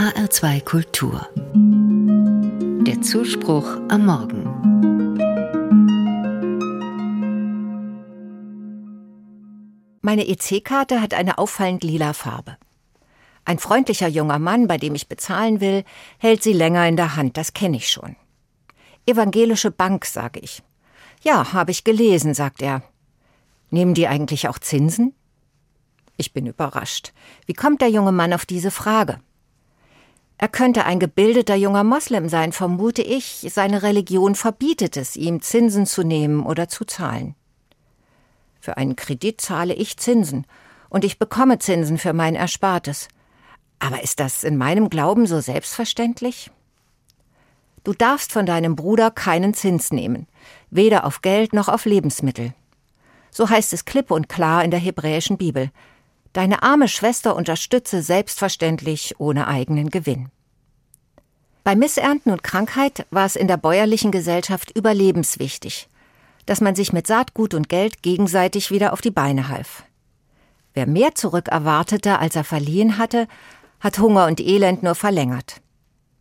HR2 Kultur. Der Zuspruch am Morgen. Meine EC-Karte hat eine auffallend lila Farbe. Ein freundlicher junger Mann, bei dem ich bezahlen will, hält sie länger in der Hand, das kenne ich schon. Evangelische Bank, sage ich. Ja, habe ich gelesen, sagt er. Nehmen die eigentlich auch Zinsen? Ich bin überrascht. Wie kommt der junge Mann auf diese Frage? Er könnte ein gebildeter junger Moslem sein, vermute ich. Seine Religion verbietet es, ihm Zinsen zu nehmen oder zu zahlen. Für einen Kredit zahle ich Zinsen und ich bekomme Zinsen für mein Erspartes. Aber ist das in meinem Glauben so selbstverständlich? Du darfst von deinem Bruder keinen Zins nehmen, weder auf Geld noch auf Lebensmittel. So heißt es klipp und klar in der hebräischen Bibel. Deine arme Schwester unterstütze selbstverständlich ohne eigenen Gewinn. Bei Missernten und Krankheit war es in der bäuerlichen Gesellschaft überlebenswichtig, dass man sich mit Saatgut und Geld gegenseitig wieder auf die Beine half. Wer mehr zurückerwartete, als er verliehen hatte, hat Hunger und Elend nur verlängert.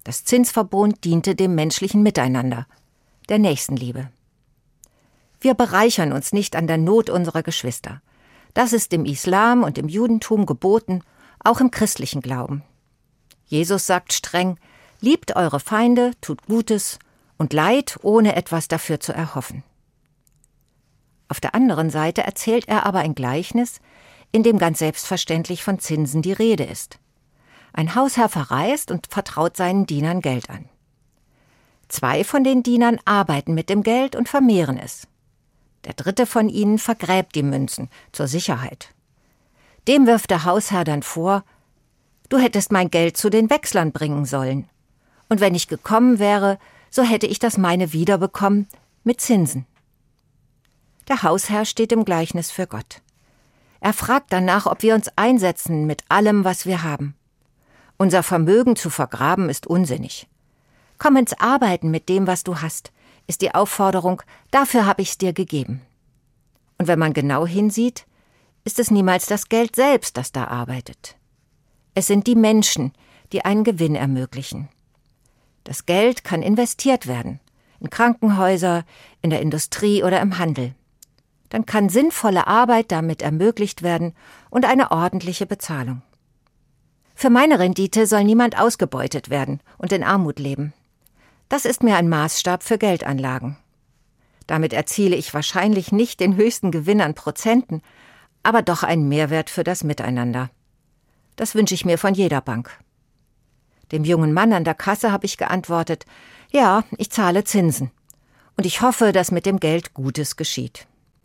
Das Zinsverbot diente dem menschlichen Miteinander, der Nächstenliebe. Wir bereichern uns nicht an der Not unserer Geschwister. Das ist im Islam und im Judentum geboten, auch im christlichen Glauben. Jesus sagt streng, liebt eure Feinde, tut Gutes und Leid, ohne etwas dafür zu erhoffen. Auf der anderen Seite erzählt er aber ein Gleichnis, in dem ganz selbstverständlich von Zinsen die Rede ist. Ein Hausherr verreist und vertraut seinen Dienern Geld an. Zwei von den Dienern arbeiten mit dem Geld und vermehren es. Der dritte von ihnen vergräbt die Münzen zur Sicherheit. Dem wirft der Hausherr dann vor, du hättest mein Geld zu den Wechslern bringen sollen. Und wenn ich gekommen wäre, so hätte ich das meine wiederbekommen mit Zinsen. Der Hausherr steht im Gleichnis für Gott. Er fragt danach, ob wir uns einsetzen mit allem, was wir haben. Unser Vermögen zu vergraben ist unsinnig. Komm ins Arbeiten mit dem, was du hast, ist die Aufforderung, dafür habe ich's dir gegeben. Und wenn man genau hinsieht, ist es niemals das Geld selbst, das da arbeitet. Es sind die Menschen, die einen Gewinn ermöglichen. Das Geld kann investiert werden, in Krankenhäuser, in der Industrie oder im Handel. Dann kann sinnvolle Arbeit damit ermöglicht werden und eine ordentliche Bezahlung. Für meine Rendite soll niemand ausgebeutet werden und in Armut leben. Das ist mir ein Maßstab für Geldanlagen. Damit erziele ich wahrscheinlich nicht den höchsten Gewinn an Prozenten, aber doch einen Mehrwert für das Miteinander. Das wünsche ich mir von jeder Bank. Dem jungen Mann an der Kasse habe ich geantwortet, ja, ich zahle Zinsen. Und ich hoffe, dass mit dem Geld Gutes geschieht.